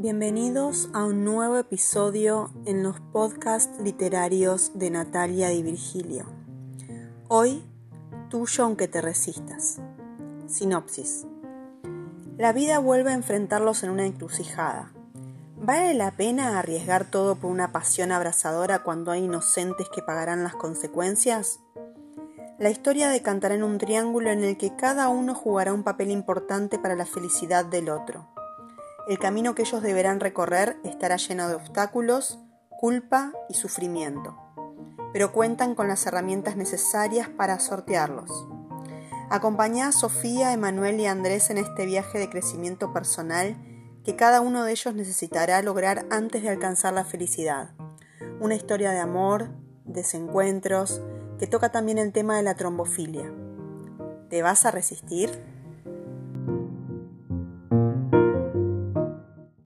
Bienvenidos a un nuevo episodio en los podcasts literarios de Natalia Di Virgilio. Hoy, tuyo aunque te resistas. Sinopsis. La vida vuelve a enfrentarlos en una encrucijada. ¿Vale la pena arriesgar todo por una pasión abrasadora cuando hay inocentes que pagarán las consecuencias? La historia decantará en un triángulo en el que cada uno jugará un papel importante para la felicidad del otro. El camino que ellos deberán recorrer estará lleno de obstáculos, culpa y sufrimiento, pero cuentan con las herramientas necesarias para sortearlos. Acompañá a Sofía, Emanuel y Andrés en este viaje de crecimiento personal que cada uno de ellos necesitará lograr antes de alcanzar la felicidad. Una historia de amor, desencuentros, que toca también el tema de la trombofilia. ¿Te vas a resistir?